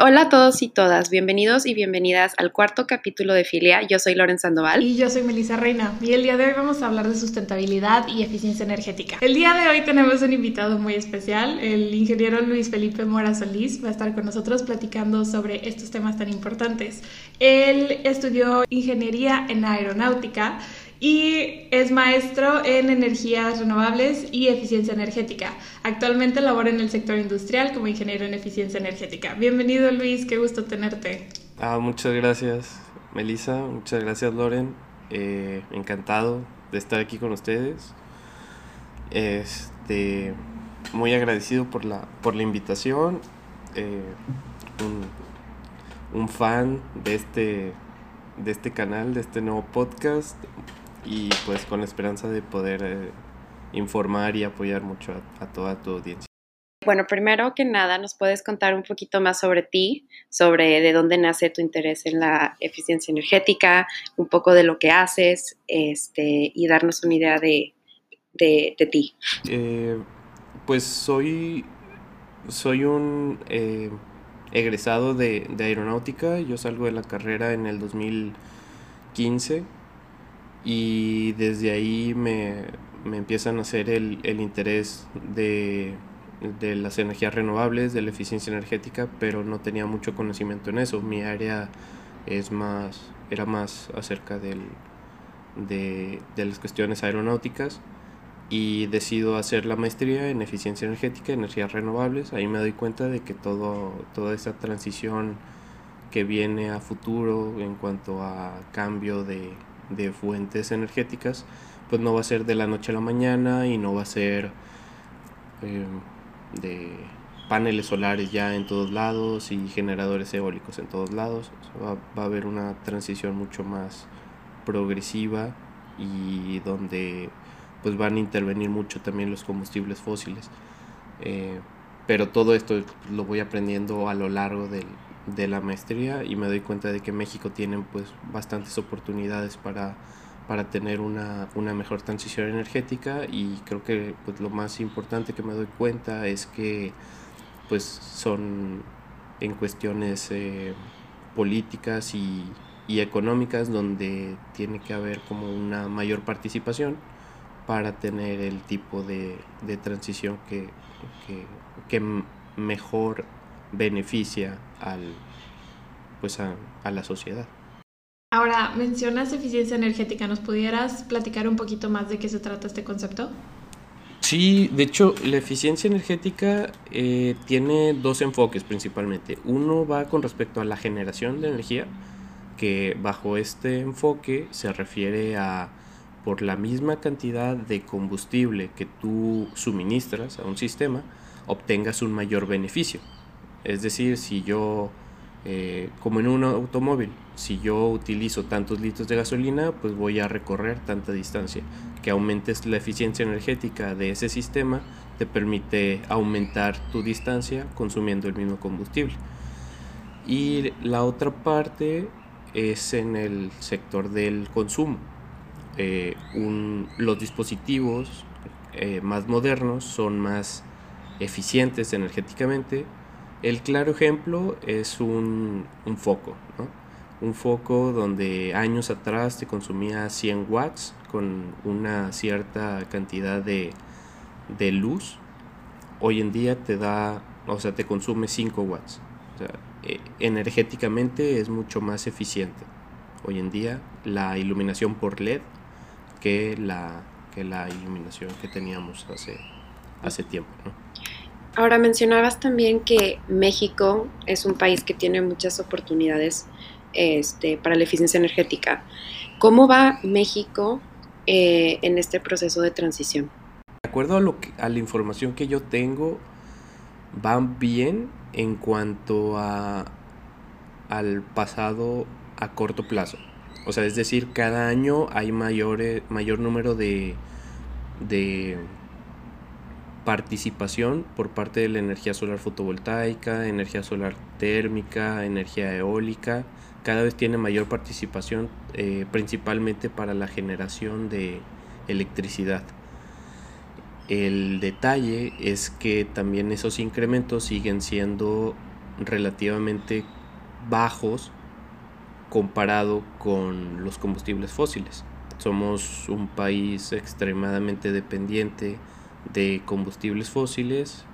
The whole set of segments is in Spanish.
Hola a todos y todas, bienvenidos y bienvenidas al cuarto capítulo de Filia. Yo soy Loren Sandoval. Y yo soy Melissa Reina. Y el día de hoy vamos a hablar de sustentabilidad y eficiencia energética. El día de hoy tenemos un invitado muy especial. El ingeniero Luis Felipe Mora Solís va a estar con nosotros platicando sobre estos temas tan importantes. Él estudió ingeniería en aeronáutica y es maestro en energías renovables y eficiencia energética. Actualmente labora en el sector industrial como ingeniero en eficiencia energética. Bienvenido Luis, qué gusto tenerte. Ah, muchas gracias Melissa, muchas gracias Loren, eh, encantado de estar aquí con ustedes. Este, muy agradecido por la, por la invitación, eh, un, un fan de este, de este canal, de este nuevo podcast y pues con la esperanza de poder eh, informar y apoyar mucho a, toda tu audiencia. Bueno, primero que nada, ¿nos puedes contar un poquito más sobre ti, sobre de dónde nace tu interés en la eficiencia energética, un poco de lo que haces este, y darnos una idea de, de, ti? Eh, pues soy, soy un eh, egresado de, de aeronáutica, yo salgo de la carrera en el 2015 y desde ahí me, me empiezan a hacer el, el interés de, de, las energías renovables, de la eficiencia energética, pero no tenía mucho conocimiento en eso. Mi área es más, era más acerca del, de, de las cuestiones aeronáuticas y decido hacer la maestría en eficiencia energética, energías renovables. Ahí me doy cuenta de que todo, toda esa transición que viene a futuro en cuanto a cambio de, de fuentes energéticas, pues no va a ser de la noche a la mañana y no va a ser em, de paneles solares ya en todos lados y generadores eólicos en todos lados. va, va, a haber una transición mucho más progresiva y donde pues van a intervenir mucho también los combustibles fósiles. Eh, pero todo esto lo voy aprendiendo a lo largo del, de la maestría y me doy cuenta de que México tiene pues bastantes oportunidades para, para tener una, una, mejor transición energética y creo que pues lo más importante que me doy cuenta es que pues son en cuestiones eh, políticas y, y, económicas donde tiene que haber como una mayor participación para tener el tipo de, de transición que, que, que mejor beneficia al, pues a, a la sociedad. Ahora, mencionas eficiencia energética, ¿nos pudieras platicar un poquito más de qué se trata este concepto? Sí, de hecho, la eficiencia energética eh, tiene dos enfoques principalmente. Uno va con respecto a la generación de energía, que bajo este enfoque se refiere a por la misma cantidad de combustible que tú suministras a un sistema, obtengas un mayor beneficio. Es decir, si yo, eh, como en un automóvil, si yo utilizo tantos litros de gasolina, pues voy a recorrer tanta distancia. Que aumentes la eficiencia energética de ese sistema te permite aumentar tu distancia consumiendo el mismo combustible. Y la otra parte es en el sector del consumo. Eh, los dispositivos eh, más modernos son más eficientes energéticamente el claro ejemplo es un, foco, un foco donde años atrás te consumía 100 watts con una cierta cantidad de, luz, hoy en día te da, o sea, te consume 5 watts. E, energéticamente es mucho más eficiente hoy en día la iluminación por LED que la, que la iluminación que teníamos hace, hace tiempo. Ahora mencionabas también que México es un país que tiene muchas oportunidades este, para la eficiencia energética. ¿Cómo va México eh, en este proceso de transición? De acuerdo a, lo a la información que yo tengo, van bien en cuanto a, al pasado a corto plazo. O sea, es decir, cada año hay mayor, mayor número de, de participación por parte de la energía solar fotovoltaica, energía solar térmica, energía eólica, cada vez tiene mayor participación eh, principalmente para la generación de electricidad. El detalle es que también esos incrementos siguen siendo relativamente bajos comparado con los combustibles fósiles. Somos un país extremadamente dependiente de combustibles fósiles,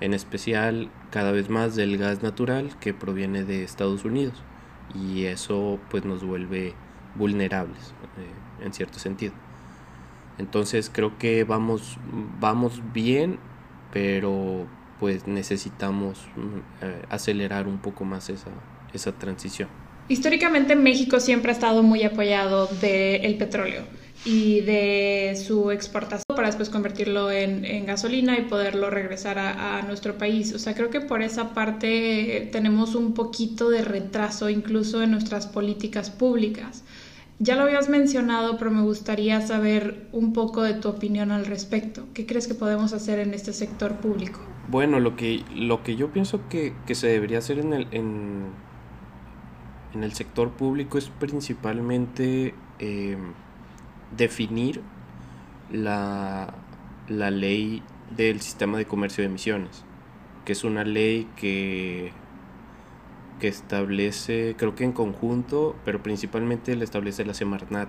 en especial cada vez más del gas natural que proviene de Estados Unidos y eso pues nos vuelve vulnerables eh, en cierto sentido. Entonces creo que vamos, vamos bien, pero pues necesitamos mm, eh, acelerar un poco más esa, esa transición. Históricamente México siempre ha estado muy apoyado del petróleo y de su exportación para después convertirlo en, gasolina y poderlo regresar a, nuestro país. O sea, creo que por esa parte tenemos un poquito de retraso incluso en nuestras políticas públicas. Ya lo habías mencionado, pero me gustaría saber un poco de tu opinión al respecto. ¿Qué crees que podemos hacer en este sector público? Bueno, lo que, lo que yo pienso que, se debería hacer en el, en, el sector público es principalmente eh, definir la, la ley del sistema de comercio de emisiones, que es una ley que, que establece, creo que en conjunto, pero principalmente le establece la Semarnat.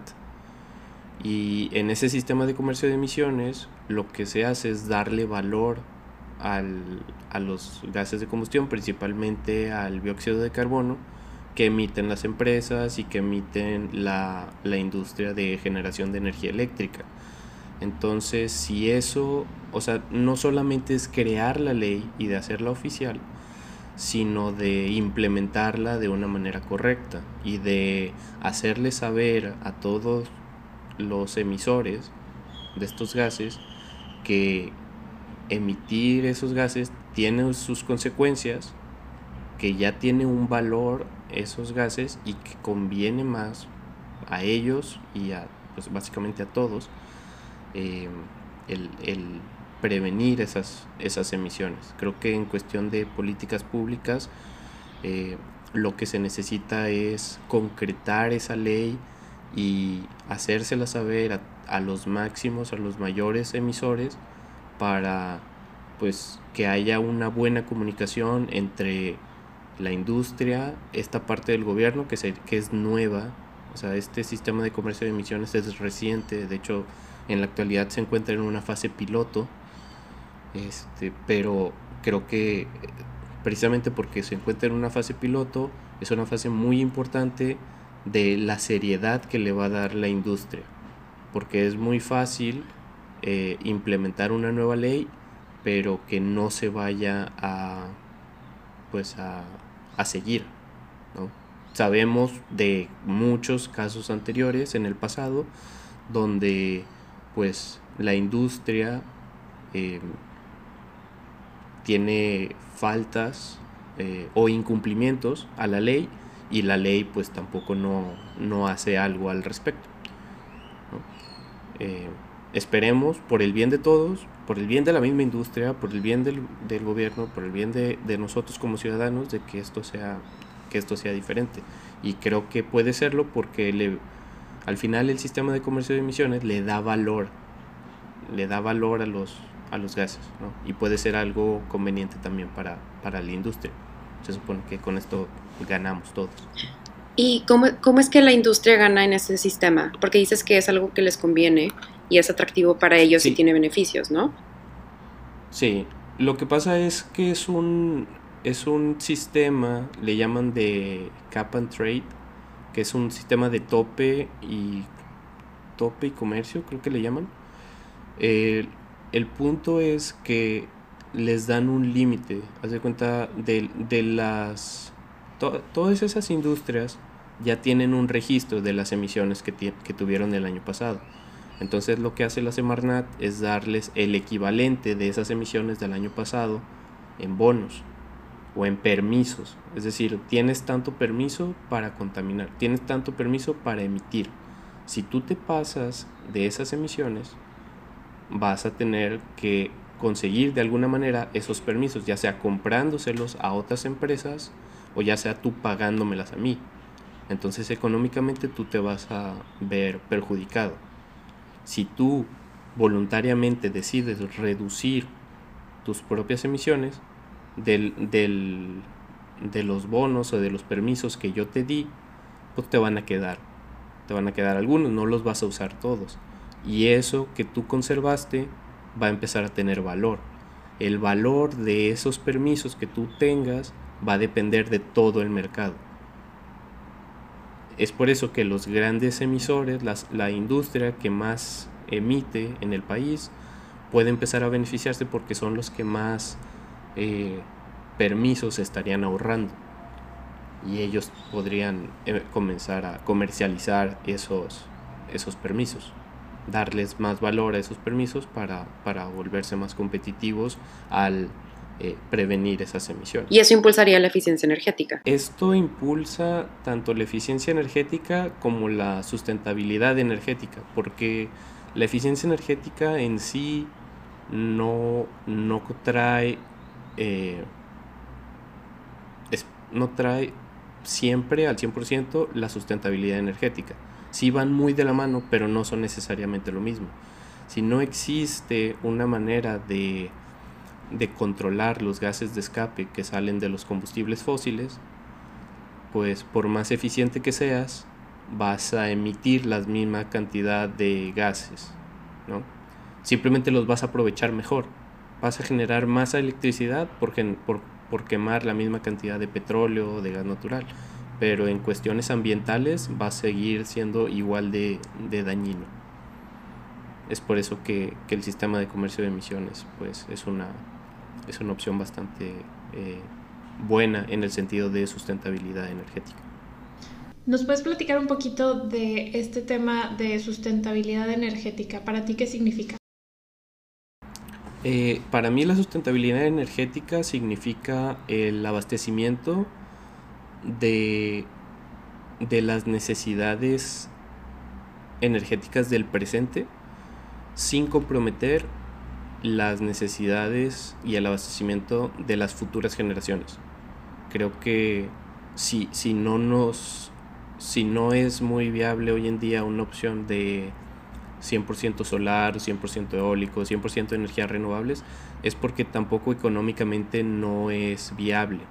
Y en ese sistema de comercio de emisiones lo que se hace es darle valor al, a los gases de combustión, principalmente al dióxido de carbono, que emiten las empresas y que emiten la, la industria de generación de energía eléctrica. Entonces, si eso, o sea, no solamente es crear la ley y de hacerla oficial, sino de implementarla de una manera correcta y de hacerle saber a todos los emisores de estos gases que emitir esos gases tiene sus consecuencias, que ya tiene un valor esos gases y que conviene más a ellos y a, pues básicamente a todos eh, el, prevenir esas, esas emisiones. Creo que en cuestión de políticas públicas eh, lo que se necesita es concretar esa ley y hacérsela saber a, a los máximos, a los mayores emisores para pues que haya una buena comunicación entre la industria, esta parte del gobierno que, se, que es nueva, o sea, este sistema de comercio de emisiones es reciente, de hecho en la actualidad se encuentra en una fase piloto, este, pero creo que precisamente porque se encuentra en una fase piloto, es una fase muy importante de la seriedad que le va a dar la industria, porque es muy fácil eh, implementar una nueva ley, pero que no se vaya a pues a, a seguir. ¿no? Sabemos de muchos casos anteriores en el pasado donde pues la industria eh, tiene faltas eh, o incumplimientos a la ley y la ley pues tampoco no, no hace algo al respecto. Eh, esperemos por el bien de todos, por el bien de la misma industria, por el bien del, del gobierno, por el bien de, de, nosotros como ciudadanos, de que esto sea, que esto sea diferente. Y creo que puede serlo porque le, al final el sistema de comercio de emisiones le da valor, le da valor a los, a los gases, ¿no? Y puede ser algo conveniente también para, para la industria. Se supone que con esto ganamos todos. ¿Y cómo, cómo es que la industria gana en este sistema? Porque dices que es algo que les conviene y es atractivo para ellos y tiene beneficios, ¿no? Sí, lo que pasa es que es un, es un sistema, le llaman de cap and trade, que es un sistema de tope y tope y comercio, creo que le llaman. el punto es que les dan un límite, haz de cuenta de, de las... todas esas industrias ya tienen un registro de las emisiones que, que tuvieron el año pasado. Entonces lo que hace la Semarnat es darles el equivalente de esas emisiones del año pasado en bonos o en permisos. Es decir, tienes tanto permiso para contaminar, tienes tanto permiso para emitir. Si tú te pasas de esas emisiones, vas a tener que conseguir de alguna manera esos permisos, ya sea comprándoselos a otras empresas o ya sea tú pagándomelas a mí. Entonces económicamente tú te vas a ver perjudicado. Si tú voluntariamente decides reducir tus propias emisiones del, de los bonos o de los permisos que yo te di, pues te van a quedar. Te van a quedar algunos, no los vas a usar todos. Y eso que tú conservaste va a empezar a tener valor. El valor de esos permisos que tú tengas va a depender de todo el mercado. Es por eso que los grandes emisores, la industria que más emite en el país, puede empezar a beneficiarse porque son los que más eh, permisos estarían ahorrando. Y ellos podrían eh, comenzar a comercializar esos, esos permisos, darles más valor a esos permisos para, para volverse más competitivos al eh, prevenir esas emisiones. Y eso impulsaría la eficiencia energética. Esto impulsa tanto la eficiencia energética como la sustentabilidad energética, porque la eficiencia energética en sí no, no trae eh, no trae siempre al 100% la sustentabilidad energética. Sí van muy de la mano, pero no son necesariamente lo mismo. Si no existe una manera de, de controlar los gases de escape que salen de los combustibles fósiles, pues por más eficiente que seas, vas a emitir la misma cantidad de gases, ¿no? Simplemente los vas a aprovechar mejor. Vas a generar más electricidad por, por, por quemar la misma cantidad de petróleo o de gas natural, pero en cuestiones ambientales va a seguir siendo igual de, dañino. Es por eso que, el sistema de comercio de emisiones pues, es, una, es una opción bastante eh, buena en el sentido de sustentabilidad energética. ¿Nos puedes platicar un poquito de este tema de sustentabilidad energética? ¿Para ti qué significa? Eh, para mí la sustentabilidad energética significa el abastecimiento de, de las necesidades energéticas del presente sin comprometer las necesidades y el abastecimiento de las futuras generaciones. Creo que si, si no nos si no es muy viable hoy en día una opción de 100% solar, 100% eólico, 100% de energías renovables, es porque tampoco económicamente no es viable.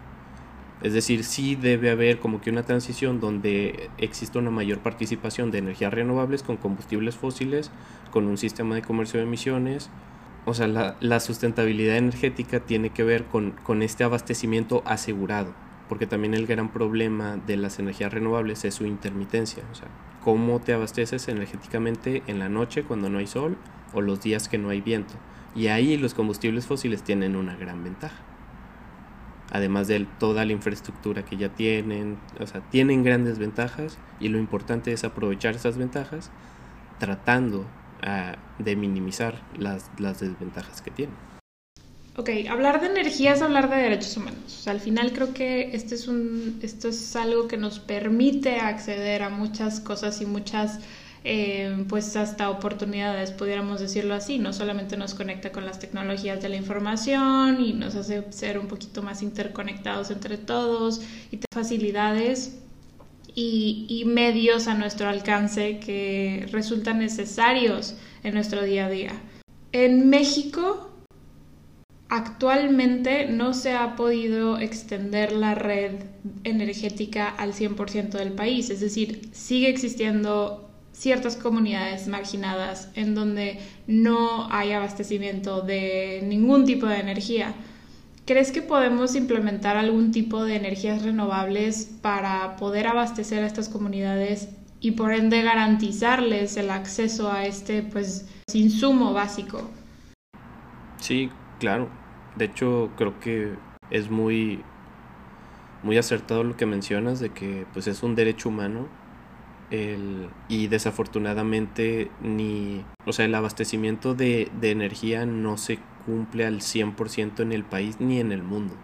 Es decir, sí debe haber como que una transición donde exista una mayor participación de energías renovables con combustibles fósiles, con un sistema de comercio de emisiones. O sea, la, sustentabilidad energética tiene que ver con, con este abastecimiento asegurado, porque también el gran problema de las energías renovables es su intermitencia. O sea, cómo te abasteces energéticamente en la noche cuando no hay sol o los días que no hay viento. Y ahí los combustibles fósiles tienen una gran ventaja. Además de toda la infraestructura que ya tienen, o sea, tienen grandes ventajas y lo importante es aprovechar esas ventajas tratando de minimizar las, las desventajas que tienen. Ok, hablar de energía es hablar de derechos humanos. al final creo que este es un, esto es algo que nos permite acceder a muchas cosas y muchas, eh, pues hasta oportunidades, pudiéramos decirlo así. No solamente nos conecta con las tecnologías de la información y nos hace ser un poquito más interconectados entre todos y facilidades y, medios a nuestro alcance que resultan necesarios en nuestro día a día. En México Actualmente no se ha podido extender la red energética al 100% del país, es decir, sigue existiendo ciertas comunidades marginadas en donde no hay abastecimiento de ningún tipo de energía. ¿Crees que podemos implementar algún tipo de energías renovables para poder abastecer a estas comunidades y por ende garantizarles el acceso a este pues insumo básico? Sí, claro. De hecho, creo que es muy, muy acertado lo que mencionas de que pues es un derecho humano el, y desafortunadamente ni, o sea, el abastecimiento de, de energía no se cumple al 100% en el país ni en el mundo.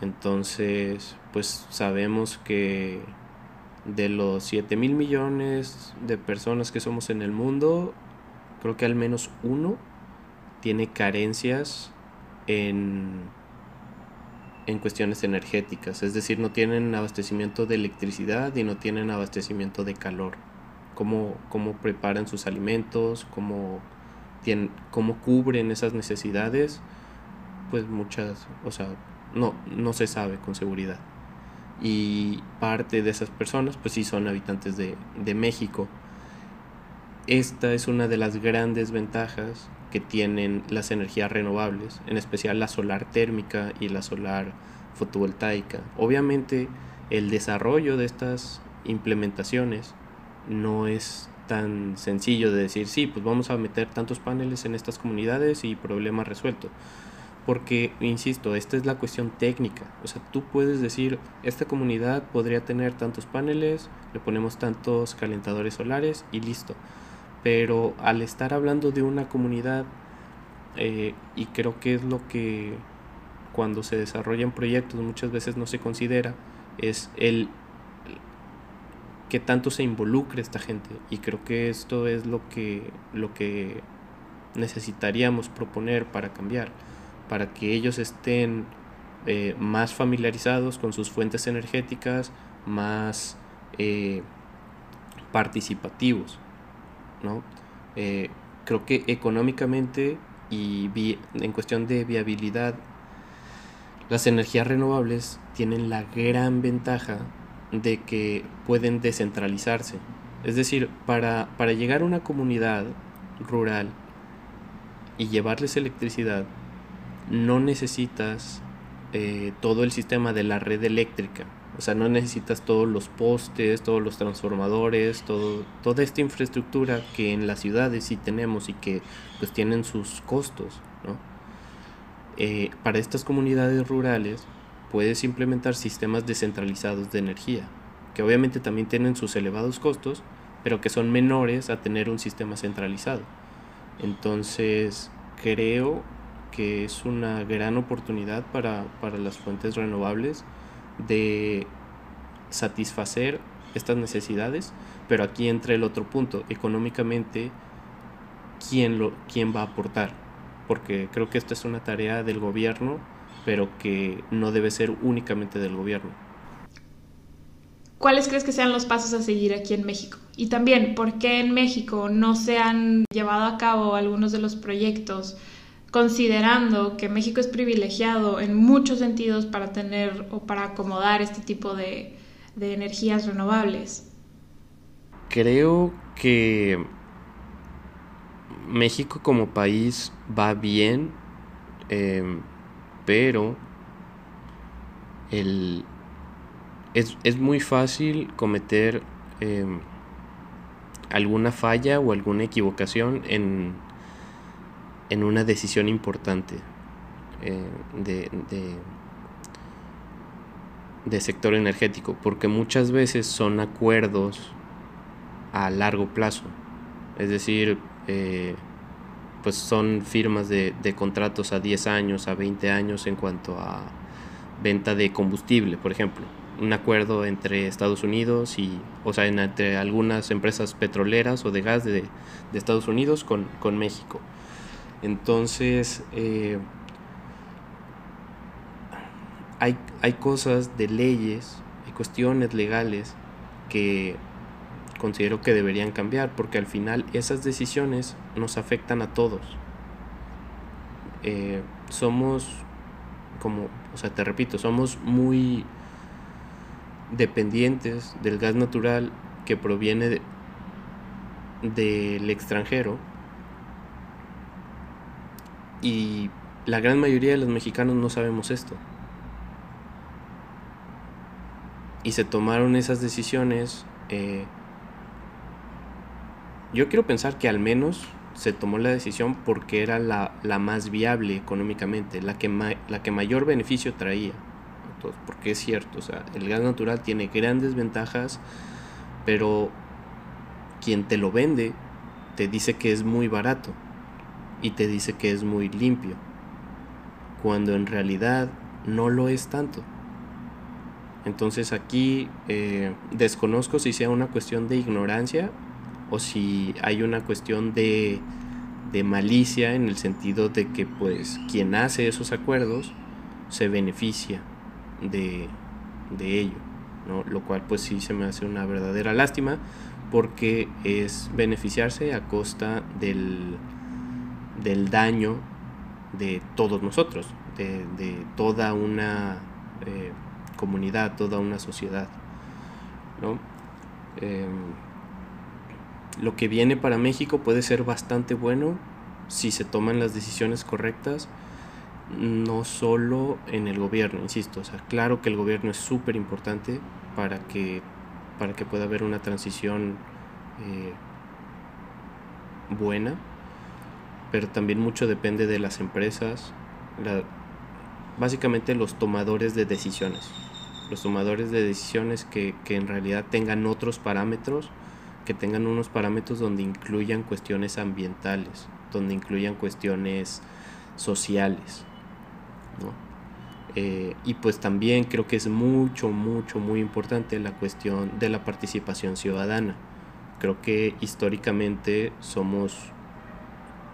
Entonces, pues sabemos que de los 7 mil millones de personas que somos en el mundo, creo que al menos uno tiene carencias en, en cuestiones energéticas, es decir, no tienen abastecimiento de electricidad y no tienen abastecimiento de calor. Cómo, cómo preparan sus alimentos, cómo, tienen, cómo cubren esas necesidades, pues muchas, o sea, no, no se sabe con seguridad. Y parte de esas personas, pues sí son habitantes de, de México. Esta es una de las grandes ventajas que tienen las energías renovables, en especial la solar térmica y la solar fotovoltaica. Obviamente el desarrollo de estas implementaciones no es tan sencillo de decir, sí, pues vamos a meter tantos paneles en estas comunidades y problema resuelto. Porque, insisto, esta es la cuestión técnica. O sea, tú puedes decir, esta comunidad podría tener tantos paneles, le ponemos tantos calentadores solares y listo. Pero al estar hablando de una comunidad, eh, y creo que es lo que cuando se desarrollan proyectos muchas veces no se considera, es el que tanto se involucre esta gente. Y creo que esto es lo que, lo que necesitaríamos proponer para cambiar, para que ellos estén eh, más familiarizados con sus fuentes energéticas, más eh, participativos. ¿no? Eh, creo que económicamente y en cuestión de viabilidad, las energías renovables tienen la gran ventaja de que pueden descentralizarse. Es decir, para, para llegar a una comunidad rural y llevarles electricidad, no necesitas eh, todo el sistema de la red eléctrica. O sea, no necesitas todos los postes, todos los transformadores, todo, toda esta infraestructura que en las ciudades sí tenemos y que pues tienen sus costos. ¿no? Eh, para estas comunidades rurales puedes implementar sistemas descentralizados de energía, que obviamente también tienen sus elevados costos, pero que son menores a tener un sistema centralizado. Entonces, creo que es una gran oportunidad para, para las fuentes renovables de satisfacer estas necesidades, pero aquí entra el otro punto, económicamente, ¿quién, lo, quién va a aportar? Porque creo que esta es una tarea del gobierno pero que no debe ser únicamente del gobierno. ¿Cuáles crees que sean los pasos a seguir aquí en México? Y también, ¿por qué en México no se han llevado a cabo algunos de los proyectos considerando que México es privilegiado en muchos sentidos para tener o para acomodar este tipo de, energías renovables? Creo que México como país va bien. Eh, pero el, es, muy fácil cometer em, alguna falla o alguna equivocación en, en una decisión importante eh, de, de, sector energético, porque muchas veces son acuerdos a largo plazo. Es decir, eh, pues son firmas de, contratos a 10 años, a 20 años en cuanto a venta de combustible, por ejemplo. Un acuerdo entre Estados Unidos y, o sea, entre algunas empresas petroleras o de gas de, Estados Unidos con, México. Entonces, eh, hay, hay cosas de leyes, hay cuestiones legales que considero que deberían cambiar porque al final esas decisiones nos afectan a todos. Eh, somos, como, o sea, te repito, somos muy dependientes del gas natural que proviene del extranjero y la gran mayoría de los mexicanos no sabemos esto. Y se tomaron esas decisiones eh, yo quiero pensar que al menos se tomó la decisión porque era la, más viable económicamente, la que, la que mayor beneficio traía. porque es cierto, o sea, el gas natural tiene grandes ventajas, pero quien te lo vende te dice que es muy barato y te dice que es muy limpio, cuando en realidad no lo es tanto. Entonces aquí eh, desconozco si sea una cuestión de ignorancia o si hay una cuestión de, malicia en el sentido de que pues quien hace esos acuerdos se beneficia de, ello, ¿no? lo cual pues sí se me hace una verdadera lástima porque es beneficiarse a costa del, del daño de todos nosotros, de, toda una eh, comunidad, toda una sociedad. Em, lo que viene para México puede ser bastante bueno si se toman las decisiones correctas, no solo en el gobierno, insisto, o sea, claro que el gobierno es súper importante para que, para que pueda haber una transición eh, buena, pero también mucho depende de las empresas, básicamente los tomadores de decisiones, los tomadores de decisiones que, que en realidad tengan otros parámetros, que tengan unos parámetros donde incluyan cuestiones ambientales, donde incluyan cuestiones sociales. Eh, y pues también creo que es mucho, mucho, muy importante la cuestión de la participación ciudadana. Creo que históricamente somos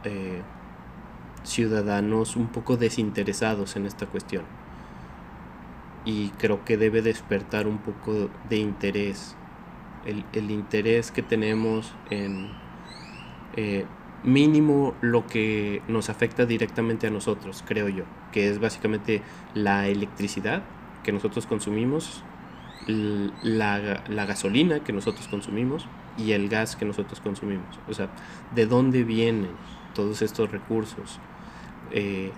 eh, ciudadanos un poco desinteresados en esta cuestión. Y creo que debe despertar un poco de interés. El, interés que tenemos en eh, mínimo lo que nos afecta directamente a nosotros, creo yo, que es básicamente la electricidad que nosotros consumimos, la, la, gasolina que nosotros consumimos y el gas que nosotros consumimos. O sea, ¿de dónde vienen todos estos recursos? Eh,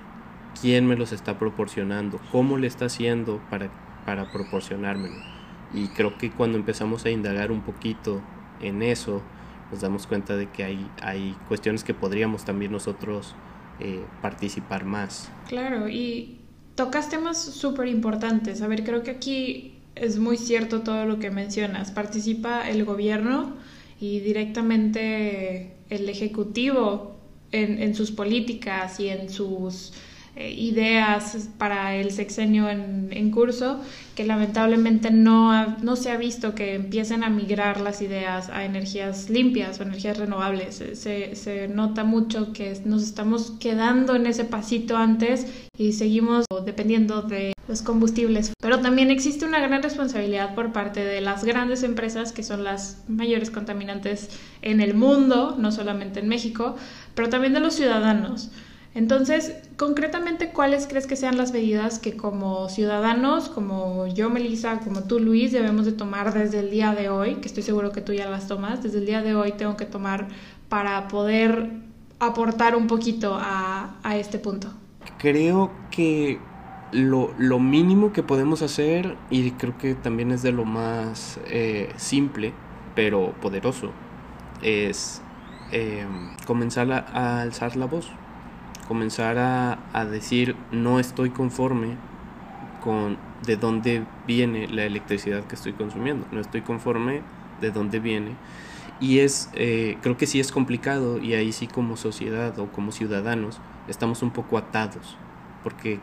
¿Quién me los está proporcionando? ¿Cómo le está haciendo para, para proporcionármelo? Y creo que cuando empezamos a indagar un poquito en eso, nos damos cuenta de que hay, hay cuestiones que podríamos también nosotros eh, participar más. Claro, y tocas temas súper importantes. A ver, creo que aquí es muy cierto todo lo que mencionas. Participa el gobierno y directamente el ejecutivo en, en sus políticas y en sus ideas para el sexenio en, en, curso, que lamentablemente no, no se ha visto que empiecen a migrar las ideas a energías limpias o energías renovables. Se, se nota mucho que nos estamos quedando en ese pasito antes y seguimos dependiendo de los combustibles. Pero también existe una gran responsabilidad por parte de las grandes empresas, que son las mayores contaminantes en el mundo, no solamente en México, pero también de los ciudadanos. Entonces, concretamente, ¿cuáles crees que sean las medidas que como ciudadanos, como yo, Melissa, como tú, Luis, debemos de tomar desde el día de hoy, que estoy seguro que tú ya las tomas, desde el día de hoy tengo que tomar para poder aportar un poquito a, este punto? Creo que lo, mínimo que podemos hacer, y creo que también es de lo más eh, simple, pero poderoso, es eh, comenzar a alzar la voz comenzar a, decir no estoy conforme con de dónde viene la electricidad que estoy consumiendo, no estoy conforme de dónde viene. Y es, eh, creo que sí es complicado y ahí sí como sociedad o como ciudadanos estamos un poco atados, porque,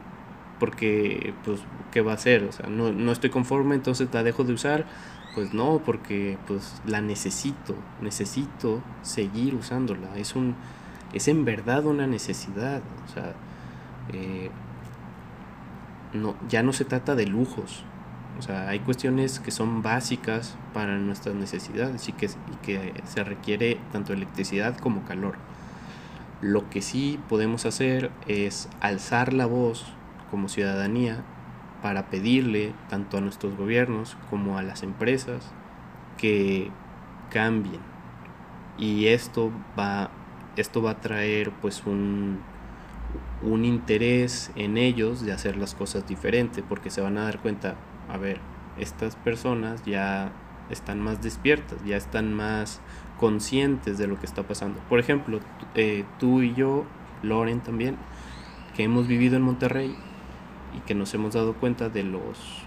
porque pues, ¿qué va a hacer? O sea, no, no estoy conforme, entonces la dejo de usar. Pues no, porque pues la necesito, necesito seguir usándola. Es un, es en verdad una necesidad. O sea, eh, no, ya no se trata de lujos. O sea, hay cuestiones que son básicas para nuestras necesidades y que, que se requiere tanto electricidad como calor. Lo que sí podemos hacer es alzar la voz como ciudadanía para pedirle tanto a nuestros gobiernos como a las empresas que cambien. Y esto va esto va a traer pues un, un interés en ellos de hacer las cosas diferentes porque se van a dar cuenta, a ver, estas personas ya están más despiertas, ya están más conscientes de lo que está pasando. Por ejemplo, eh, tú y yo, Loren también, que hemos vivido en Monterrey y que nos hemos dado cuenta de los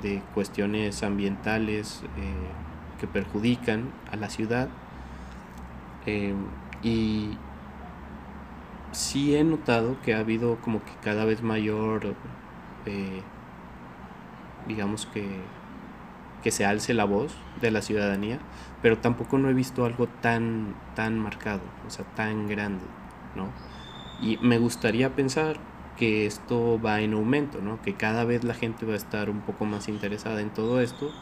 de, cuestiones ambientales eh, que perjudican a la ciudad. Eh, y sí he notado que ha habido como que cada vez mayor, eh, digamos que, que se alce la voz de la ciudadanía, pero tampoco no he visto algo tan, tan marcado, o sea, tan grande, ¿no? Y me gustaría pensar que esto va en aumento, ¿no? Que cada vez la gente va a estar un poco más interesada en todo esto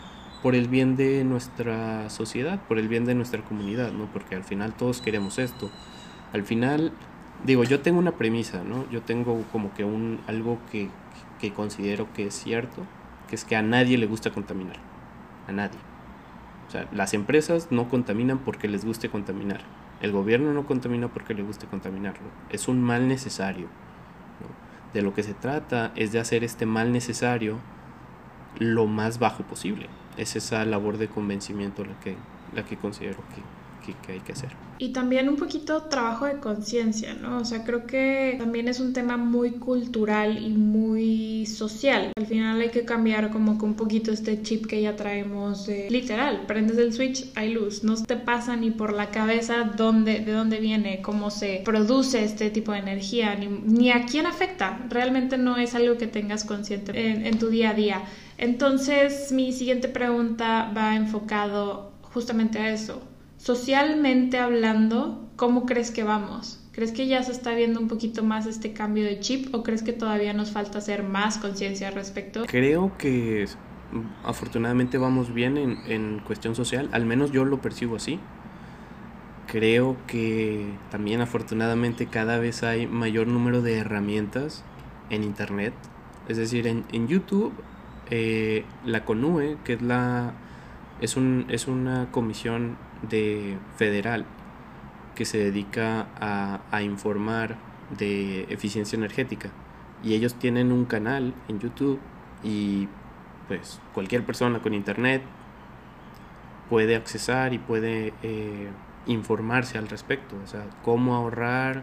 por el bien de nuestra sociedad, por el bien de nuestra comunidad, ¿no? Porque al final todos queremos esto. Al final digo, yo tengo una premisa, ¿no? Yo tengo como que un, algo que, que considero que es cierto, que es que a nadie le gusta contaminar, a nadie. O sea, las empresas no contaminan porque les guste contaminar. El gobierno no contamina porque le guste contaminarlo. Es un mal necesario. De lo que se trata es de hacer este mal necesario lo más bajo posible. Es esa labor de convencimiento la que, la que considero que, que, hay que hacer. Y también un poquito trabajo de conciencia, ¿no? O sea, creo que también es un tema muy cultural y muy social. Al final hay que cambiar como que un poquito este chip que ya traemos literal, prendes el switch, hay luz, no te pasa ni por la cabeza dónde, de dónde viene, cómo se produce este tipo de energía, ni, ni a quién afecta. Realmente no es algo que tengas consciente en, en tu día a día. Entonces, mi siguiente pregunta va enfocado justamente a eso socialmente hablando, ¿cómo crees que vamos? ¿Crees que ya se está viendo un poquito más este cambio de chip o crees que todavía nos falta hacer más conciencia al respecto? Creo que afortunadamente vamos bien en, en, cuestión social, al menos yo lo percibo así. Creo que también afortunadamente cada vez hay mayor número de herramientas en Internet. Es decir, en, en YouTube, eh, la CONUE, que es, la, es, un, es una comisión de federal que se dedica a, informar de eficiencia energética. Y ellos tienen un canal en YouTube y pues cualquier persona con internet puede accesar y puede eh, informarse al respecto, o sea, cómo ahorrar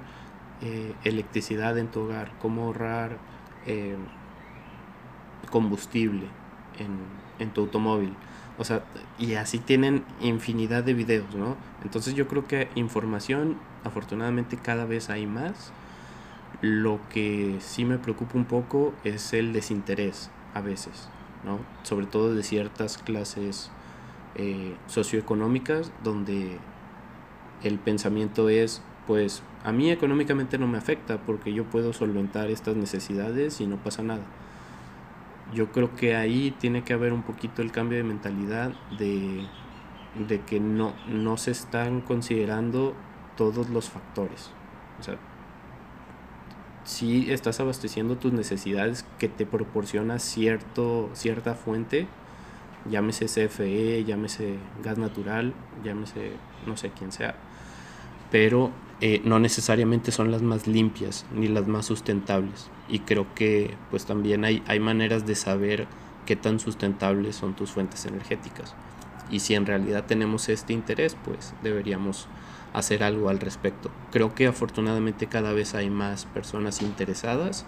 eh, electricidad en tu hogar, cómo ahorrar combustible en, en tu automóvil. O sea, y así tienen infinidad de videos, ¿no? Entonces yo creo que información, afortunadamente cada vez hay más. Lo que sí me preocupa un poco es el desinterés a veces, ¿no? Sobre todo de ciertas clases eh, socioeconómicas donde el pensamiento es, pues a mí económicamente no me afecta porque yo puedo solventar estas necesidades y no pasa nada yo creo que ahí tiene que haber un poquito el cambio de mentalidad de, que no, no se están considerando todos los factores. O sea, si estás abasteciendo tus necesidades que te proporciona cierto, cierta fuente, llámese CFE, llámese gas natural, llámese no sé quién sea, pero eh, no necesariamente son las más limpias ni las más sustentables. Y creo que pues también hay, hay maneras de saber qué tan sustentables son tus fuentes energéticas. Y si en realidad tenemos este interés, pues deberíamos hacer algo al respecto. Creo que afortunadamente cada vez hay más personas interesadas,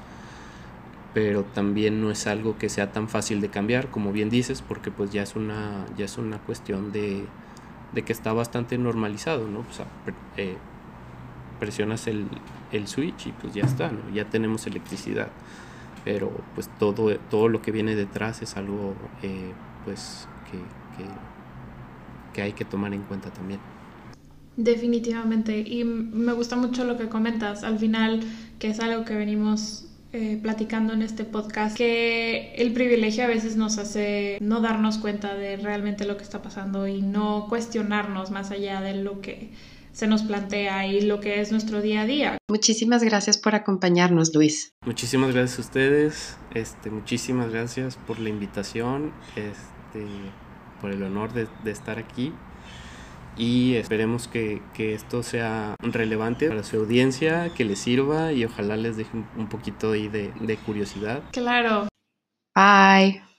pero también no es algo que sea tan fácil de cambiar, como bien dices, porque pues ya es una, ya es una cuestión de, de que está bastante normalizado, ¿no? O eh, presionas el, el, switch y pues ya está, ¿no? Ya tenemos electricidad. Pero pues todo, todo lo que viene detrás es algo eh, pues que, que, que hay que tomar en cuenta también. Definitivamente, y me gusta mucho lo que comentas, al final, que es algo que venimos eh, platicando en este podcast que el privilegio a veces nos hace no darnos cuenta de realmente lo que está pasando y no cuestionarnos más allá de lo que se nos plantea y lo que es nuestro día a día. Muchísimas gracias por acompañarnos, Luis. Muchísimas gracias a ustedes, este, muchísimas gracias por la invitación, este, por el honor de, de estar aquí y esperemos que, que, esto sea relevante para su audiencia, que les sirva y ojalá les deje un poquito ahí de, de curiosidad. Claro. Bye.